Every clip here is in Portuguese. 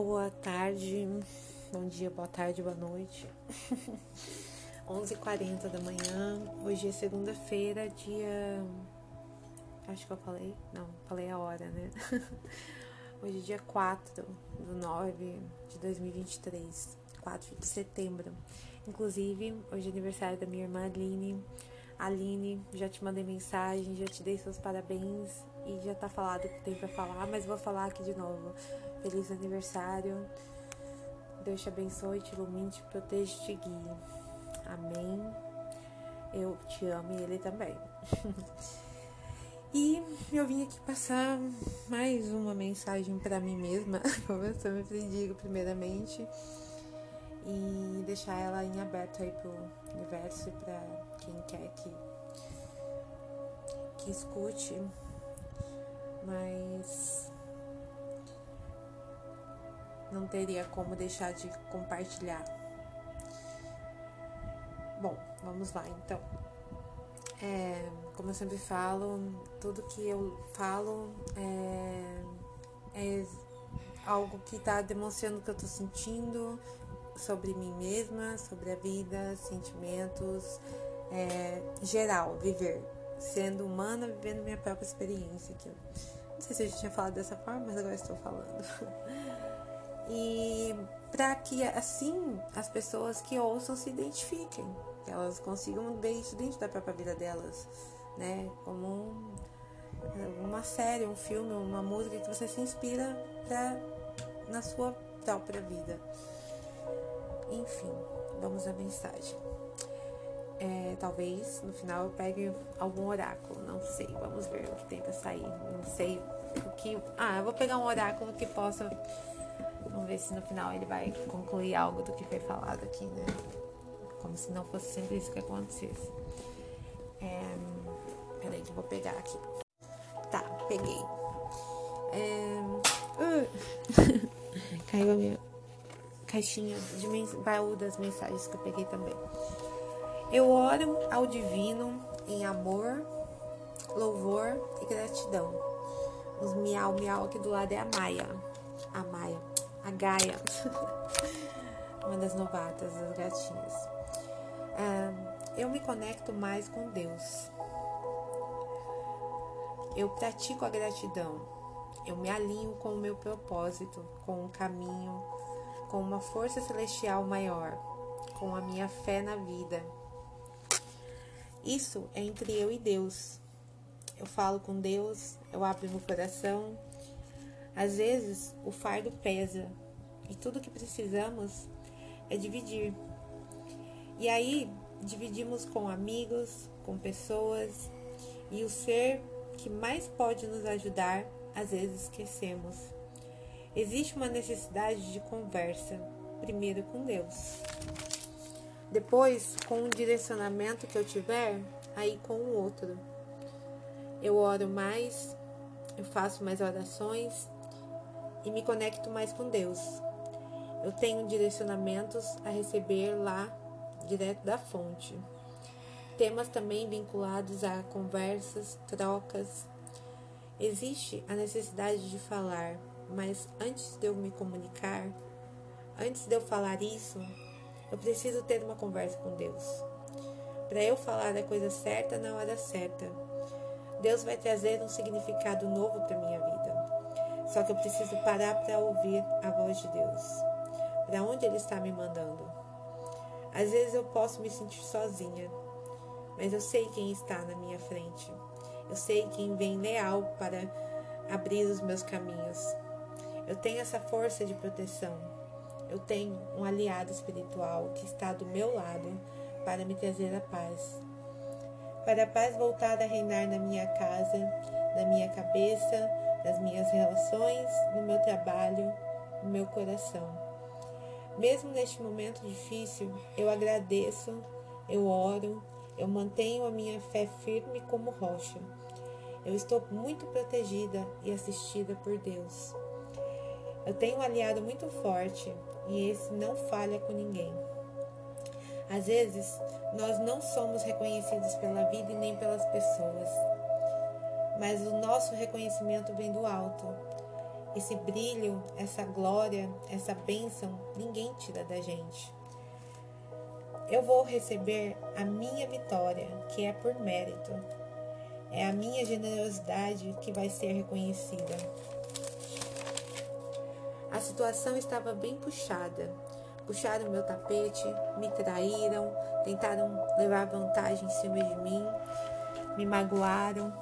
Boa tarde, bom dia, boa tarde, boa noite. 11h40 da manhã, hoje é segunda-feira, dia. Acho que eu falei? Não, falei a hora, né? Hoje é dia 4 do 9 de 2023, 4 de setembro. Inclusive, hoje é aniversário da minha irmã Aline. Aline, já te mandei mensagem, já te dei seus parabéns e já tá falado o que tem pra falar, mas vou falar aqui de novo. Feliz aniversário. Deus te abençoe, te ilumine, te proteja e te guie. Amém. Eu te amo e ele também. e eu vim aqui passar mais uma mensagem para mim mesma, como eu sempre digo, primeiramente, e deixar ela em aberto aí pro universo e para quem quer que que escute. Mas não teria como deixar de compartilhar. Bom, vamos lá então. É, como eu sempre falo, tudo que eu falo é, é algo que está demonstrando o que eu estou sentindo sobre mim mesma, sobre a vida, sentimentos, é, geral, viver, sendo humana, vivendo minha própria experiência. Que não sei se eu já tinha falado dessa forma, mas agora estou falando. e para que assim as pessoas que ouçam se identifiquem, que elas consigam ver isso dentro da própria vida delas, né? Como um, uma série, um filme, uma música que você se inspira pra, na sua própria vida. Enfim, vamos à mensagem. É, talvez no final eu pegue algum oráculo, não sei. Vamos ver o que tem pra sair. Não sei o que. Ah, eu vou pegar um oráculo que possa Vamos ver se no final ele vai concluir algo do que foi falado aqui, né? Como se não fosse sempre isso que acontecesse. É... Peraí que eu vou pegar aqui. Tá, peguei. É... Uh... Caiu a minha caixinha de mens... baú das mensagens que eu peguei também. Eu oro ao divino em amor, louvor e gratidão. Os miau miau aqui do lado é a Maia. A Maia a Gaia, uma das novatas, das gatinhas. eu me conecto mais com Deus. Eu pratico a gratidão. Eu me alinho com o meu propósito, com o caminho, com uma força celestial maior, com a minha fé na vida. Isso é entre eu e Deus. Eu falo com Deus, eu abro meu coração, às vezes o fardo pesa e tudo que precisamos é dividir. E aí dividimos com amigos, com pessoas e o ser que mais pode nos ajudar, às vezes esquecemos. Existe uma necessidade de conversa, primeiro com Deus. Depois, com o direcionamento que eu tiver, aí com o outro. Eu oro mais, eu faço mais orações, e me conecto mais com Deus. Eu tenho direcionamentos a receber lá, direto da fonte. Temas também vinculados a conversas, trocas. Existe a necessidade de falar, mas antes de eu me comunicar, antes de eu falar isso, eu preciso ter uma conversa com Deus. Para eu falar a coisa certa na hora certa. Deus vai trazer um significado novo para minha vida. Só que eu preciso parar para ouvir a voz de Deus. Para onde Ele está me mandando? Às vezes eu posso me sentir sozinha, mas eu sei quem está na minha frente. Eu sei quem vem leal para abrir os meus caminhos. Eu tenho essa força de proteção. Eu tenho um aliado espiritual que está do meu lado para me trazer a paz. Para a paz voltar a reinar na minha casa, na minha cabeça, nas minhas relações, no meu trabalho, no meu coração. Mesmo neste momento difícil, eu agradeço, eu oro, eu mantenho a minha fé firme como rocha. Eu estou muito protegida e assistida por Deus. Eu tenho um aliado muito forte e esse não falha com ninguém. Às vezes, nós não somos reconhecidos pela vida e nem pelas pessoas mas o nosso reconhecimento vem do alto. esse brilho, essa glória, essa bênção, ninguém tira da gente. Eu vou receber a minha vitória, que é por mérito. É a minha generosidade que vai ser reconhecida. A situação estava bem puxada. Puxaram meu tapete, me traíram, tentaram levar vantagem em cima de mim, me magoaram.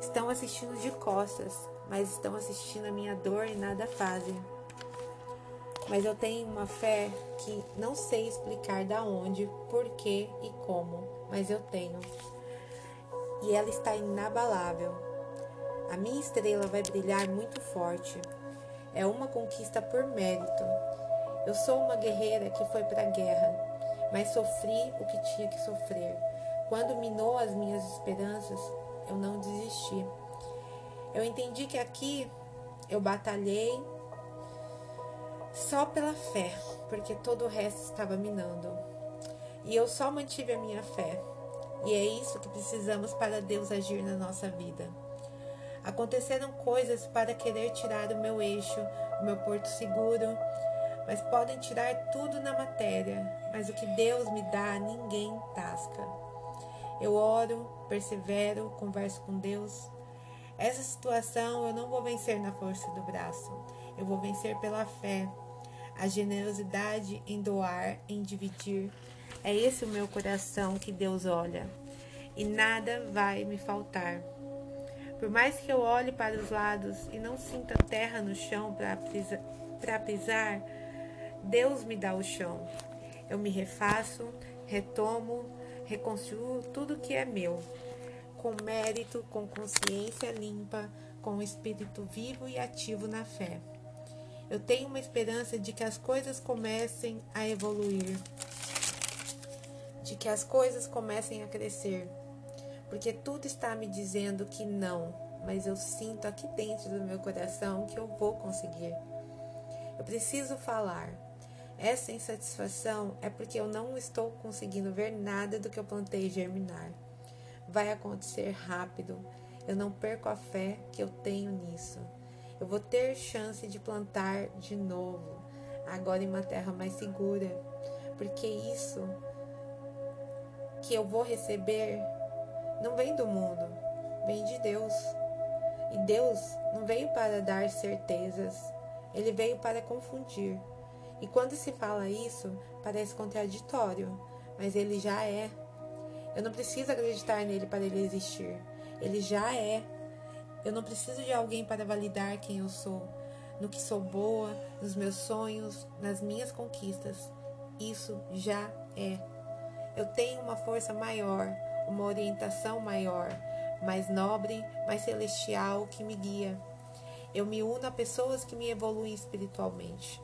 Estão assistindo de costas, mas estão assistindo a minha dor e nada fazem. Mas eu tenho uma fé que não sei explicar da onde, por quê e como, mas eu tenho. E ela está inabalável. A minha estrela vai brilhar muito forte. É uma conquista por mérito. Eu sou uma guerreira que foi para a guerra, mas sofri o que tinha que sofrer. Quando minou as minhas esperanças, eu não desisti. Eu entendi que aqui eu batalhei só pela fé, porque todo o resto estava minando. E eu só mantive a minha fé. E é isso que precisamos para Deus agir na nossa vida. Aconteceram coisas para querer tirar o meu eixo, o meu porto seguro, mas podem tirar tudo na matéria, mas o que Deus me dá, ninguém tasca. Eu oro, persevero, converso com Deus. Essa situação eu não vou vencer na força do braço, eu vou vencer pela fé, a generosidade em doar, em dividir. É esse o meu coração que Deus olha, e nada vai me faltar. Por mais que eu olhe para os lados e não sinta terra no chão para pisar, Deus me dá o chão. Eu me refaço, retomo, reconstruo tudo que é meu, com mérito, com consciência limpa, com espírito vivo e ativo na fé. Eu tenho uma esperança de que as coisas comecem a evoluir, de que as coisas comecem a crescer, porque tudo está me dizendo que não, mas eu sinto aqui dentro do meu coração que eu vou conseguir. Eu preciso falar. Essa insatisfação é porque eu não estou conseguindo ver nada do que eu plantei germinar. Vai acontecer rápido. Eu não perco a fé que eu tenho nisso eu vou ter chance de plantar de novo, agora em uma terra mais segura, porque isso que eu vou receber não vem do mundo, vem de Deus. E Deus não veio para dar certezas, ele veio para confundir. E quando se fala isso, parece contraditório, mas ele já é. Eu não preciso acreditar nele para ele existir. Ele já é. Eu não preciso de alguém para validar quem eu sou, no que sou boa, nos meus sonhos, nas minhas conquistas. Isso já é. Eu tenho uma força maior, uma orientação maior, mais nobre, mais celestial que me guia. Eu me uno a pessoas que me evoluem espiritualmente.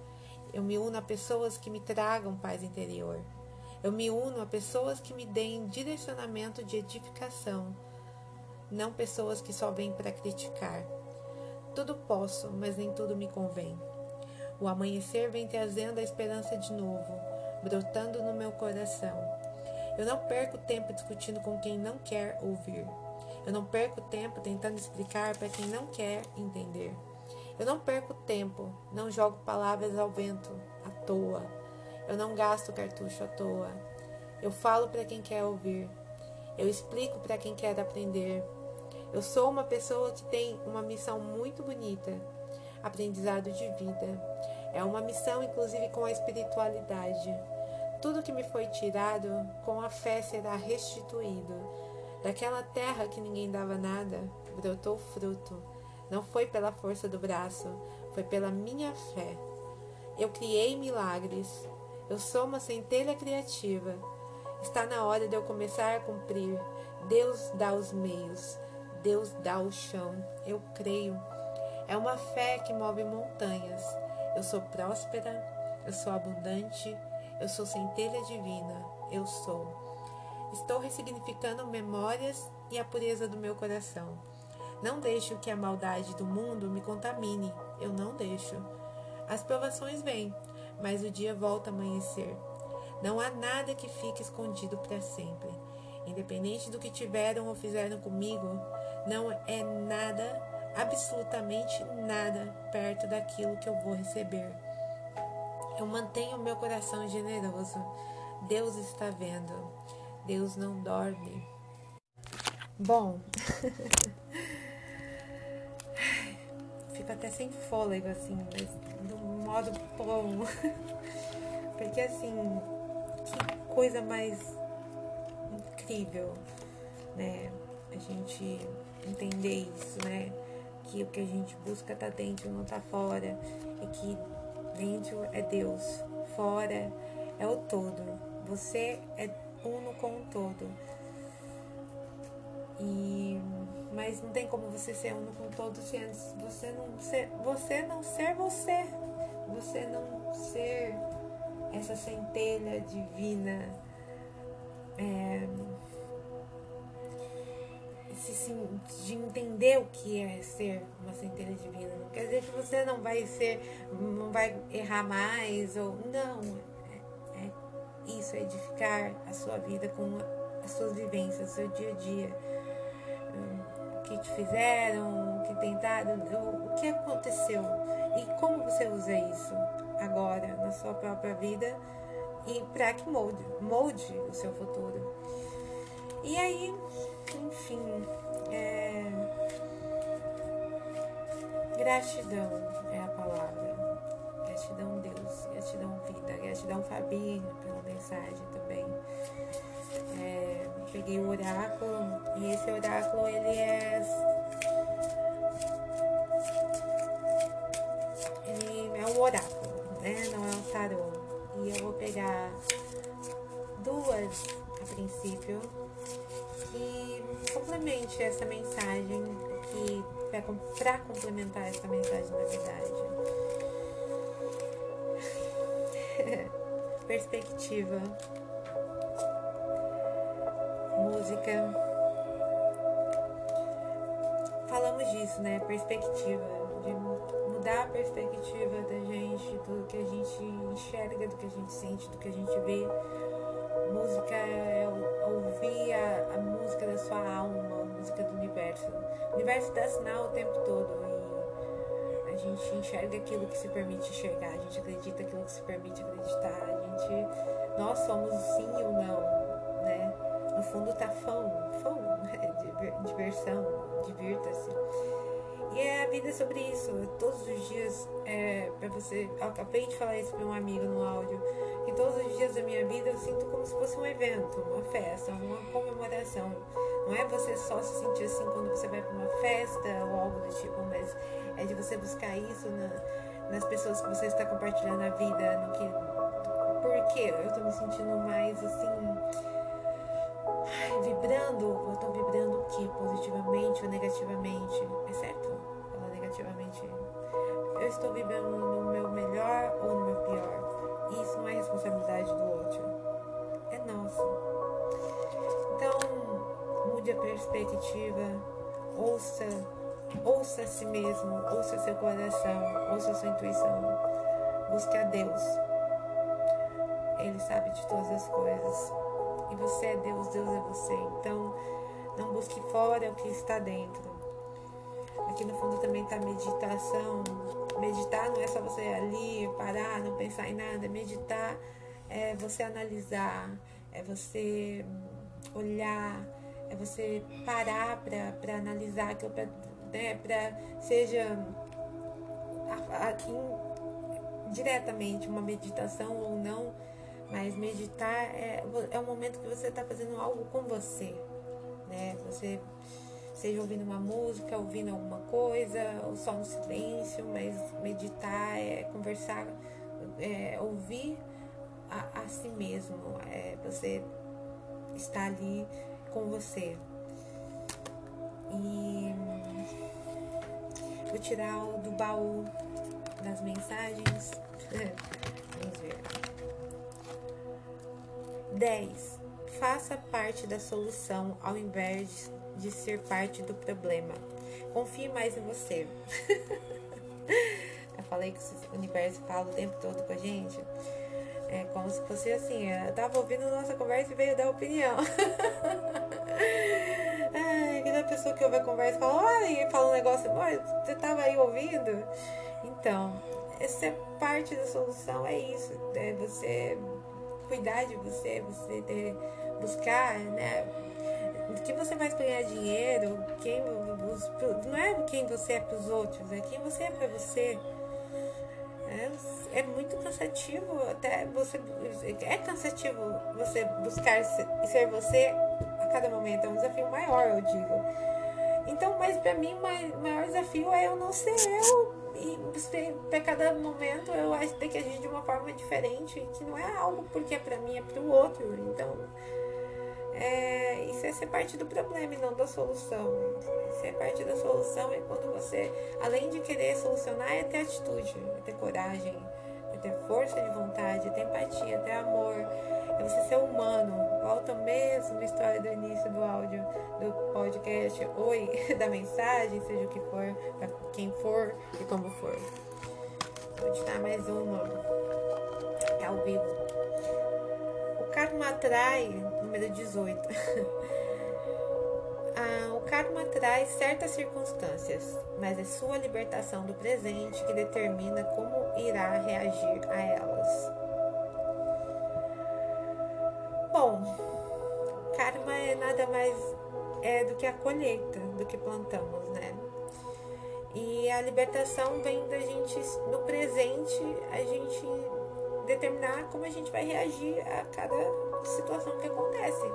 Eu me uno a pessoas que me tragam paz interior. Eu me uno a pessoas que me deem direcionamento de edificação não pessoas que só vêm para criticar. Tudo posso, mas nem tudo me convém. O amanhecer vem trazendo a esperança de novo, brotando no meu coração. Eu não perco tempo discutindo com quem não quer ouvir. Eu não perco tempo tentando explicar para quem não quer entender. Eu não perco tempo, não jogo palavras ao vento à toa. Eu não gasto cartucho à toa. Eu falo para quem quer ouvir. Eu explico para quem quer aprender. Eu sou uma pessoa que tem uma missão muito bonita, aprendizado de vida. É uma missão, inclusive, com a espiritualidade. Tudo que me foi tirado, com a fé será restituído. Daquela terra que ninguém dava nada, brotou fruto. Não foi pela força do braço, foi pela minha fé. Eu criei milagres. Eu sou uma centelha criativa. Está na hora de eu começar a cumprir. Deus dá os meios. Deus dá o chão. Eu creio. É uma fé que move montanhas. Eu sou próspera, eu sou abundante, eu sou centelha divina. Eu sou. Estou ressignificando memórias e a pureza do meu coração. Não deixo que a maldade do mundo me contamine. Eu não deixo. As provações vêm, mas o dia volta a amanhecer. Não há nada que fique escondido para sempre. Independente do que tiveram ou fizeram comigo, não é nada absolutamente nada perto daquilo que eu vou receber. Eu mantenho meu coração generoso. Deus está vendo. Deus não dorme. Bom, fico até sem fôlego, assim, mas do modo bom. Porque, assim, que coisa mais incrível, né? A gente entender isso, né? Que o que a gente busca tá dentro, não tá fora. E que dentro é Deus, fora é o todo. Você é uno com o todo. E mas não tem como você ser uno com todo se antes você não ser você não ser você, você não ser essa centelha divina. É, de entender o que é ser uma centelha divina. Não quer dizer que você não vai ser, não vai errar mais ou não. É, é isso, é edificar a sua vida com as suas vivências, o seu dia a dia. O que te fizeram, o que tentaram, o, o que aconteceu e como você usa isso agora na sua própria vida e para que molde, molde o seu futuro. E aí, enfim, é... gratidão é a palavra. Gratidão Deus, gratidão vida, gratidão Fabinho pela mensagem também. É... peguei o oráculo e esse oráculo ele é essa mensagem, que para complementar essa mensagem na verdade. Perspectiva, música. Falamos disso, né? Perspectiva, de mudar a perspectiva da gente, do que a gente enxerga, do que a gente sente, do que a gente vê Música é ouvir a, a, música da sua alma, música do universo. O universo dá sinal o tempo todo e a gente enxerga aquilo que se permite enxergar, a gente acredita aquilo que se permite acreditar, a gente. Nós somos sim ou não, né? No fundo tá fã, fã, diversão, divirta-se. E é a vida sobre isso. Todos os dias, é, para você. Eu acabei de falar isso para um amigo no áudio. Que todos os dias da minha vida eu sinto como se fosse um evento, uma festa, uma comemoração. Não é você só se sentir assim quando você vai para uma festa ou algo do tipo, mas é de você buscar isso na, nas pessoas que você está compartilhando a vida, no que. Por que eu estou me sentindo mais assim vibrando, eu tô vibrando o que? Positivamente ou negativamente? É certo? Falar negativamente. Eu estou vibrando no meu melhor ou no perspectiva, ouça, ouça a si mesmo, ouça seu coração, ouça sua intuição. Busque a Deus. Ele sabe de todas as coisas. E você é Deus, Deus é você. Então, não busque fora o que está dentro. Aqui no fundo também está meditação. Meditar não é só você ali parar, não pensar em nada. Meditar é você analisar, é você olhar, é você parar para analisar aquilo, para né, seja aqui diretamente uma meditação ou não mas meditar é, é um momento que você está fazendo algo com você, né? Você seja ouvindo uma música, ouvindo alguma coisa, ou só no silêncio, mas meditar é conversar, é ouvir a, a si mesmo, é você está ali com você. E vou tirar o do baú das mensagens. Vamos ver. 10. Faça parte da solução ao invés de ser parte do problema. Confie mais em você. eu falei que o universo fala o tempo todo com a gente. É como se fosse assim, eu tava ouvindo nossa conversa e veio dar opinião. Ai, imagina a pessoa que ouve a conversa fala, olha, e fala um negócio, você tava aí ouvindo? Então, essa é parte da solução, é isso, é você cuidar de você, você ter, buscar, né? que você vai ganhar dinheiro, quem, não é quem você é para os outros, é quem você é para você. É, é muito cansativo, até você. É cansativo você buscar ser, ser você a cada momento. É um desafio maior, eu digo. Então, mas para mim, o maior desafio é eu não ser eu. E para cada momento eu acho que tem que agir de uma forma diferente, que não é algo porque é para mim, é para o outro. Então, é, isso é ser parte do problema e não da solução. Ser parte da solução é quando você, além de querer solucionar, é ter atitude, é ter coragem, é ter força de vontade, é ter empatia, é ter amor, é você ser humano. Volta mesmo a história do início do áudio do podcast, oi, da mensagem, seja o que for, para quem for e como for. Vou te dar mais uma. É ao vivo. O karma atrai número 18. ah, o karma traz certas circunstâncias, mas é sua libertação do presente que determina como irá reagir a elas. Karma é nada mais é do que a colheita do que plantamos, né? E a libertação vem da gente no presente, a gente determinar como a gente vai reagir a cada situação que acontece.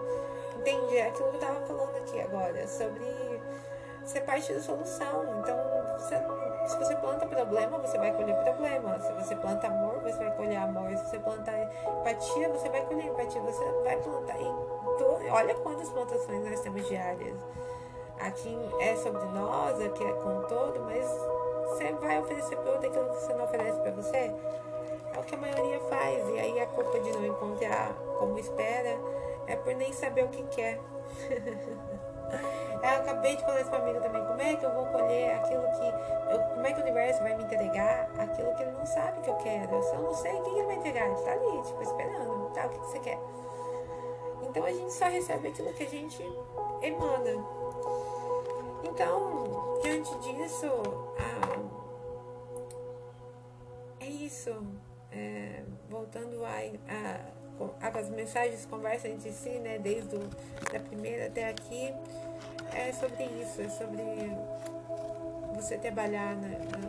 Entende? É aquilo que eu tava falando aqui agora, sobre ser parte da solução. Então, se você planta problema, você vai colher problema. Se você planta amor, você vai colher amor. Se você plantar empatia, você vai colher empatia. Você vai plantar. Então, olha quantas plantações nós temos diárias. Aqui é sobre nós, aqui é com todo, mas você vai oferecer para outro aquilo que você não oferece para você. É o que a maioria faz. E aí a culpa de não encontrar como espera é por nem saber o que quer. eu acabei de falar isso pra amiga também. Como é que eu vou colher aquilo que. Eu, como é que o universo vai me entregar aquilo que ele não sabe que eu quero? Eu só não sei o que ele vai entregar. Ele tá ali, tipo, esperando. Tá, o que, que você quer? Então a gente só recebe aquilo que a gente emana. Então, diante disso, ah, é isso é, voltando a, a, as mensagens conversam entre si, né, desde o, da primeira até aqui, é sobre isso, é sobre você trabalhar na, na,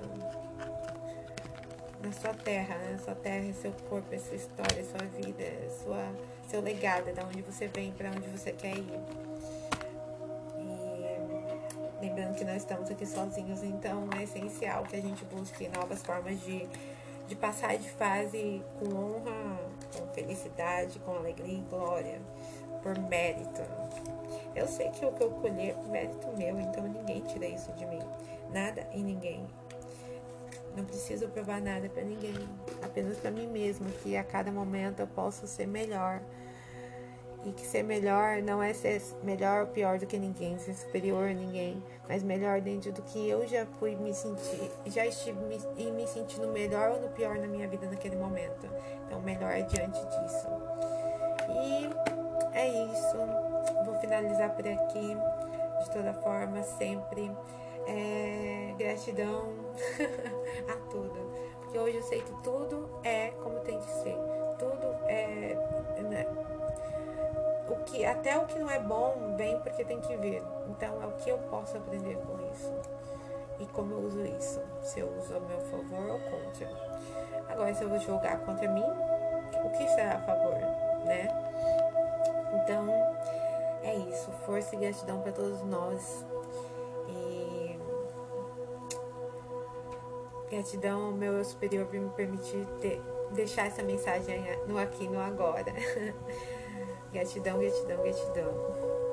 na sua terra, né, sua terra, seu corpo, sua história, sua vida, sua, seu legado, da onde você vem, para onde você quer ir. E lembrando que nós estamos aqui sozinhos, então é essencial que a gente busque novas formas de de passar de fase com honra, com felicidade, com alegria e glória, por mérito. Eu sei que o que eu colher é mérito meu, então ninguém tira isso de mim. Nada e ninguém. Não preciso provar nada para ninguém, apenas para mim mesma, que a cada momento eu posso ser melhor e que ser melhor não é ser melhor ou pior do que ninguém, ser superior a ninguém, mas melhor dentro do que eu já fui me sentir, já estive me, e me sentindo melhor ou no pior na minha vida naquele momento. Então, melhor é diante disso. E é isso. Finalizar por aqui. De toda forma, sempre é, gratidão a tudo. Porque hoje eu sei que tudo é como tem que ser. Tudo é. Né? o que até o que não é bom vem porque tem que ver. Então é o que eu posso aprender com isso e como eu uso isso. Se eu uso a meu favor ou contra. Agora se eu vou jogar contra mim, o que será a favor, né? Então. Força e gratidão para todos nós. E gratidão ao meu superior por me permitir ter, deixar essa mensagem no aqui no agora. Gratidão, gratidão, gratidão.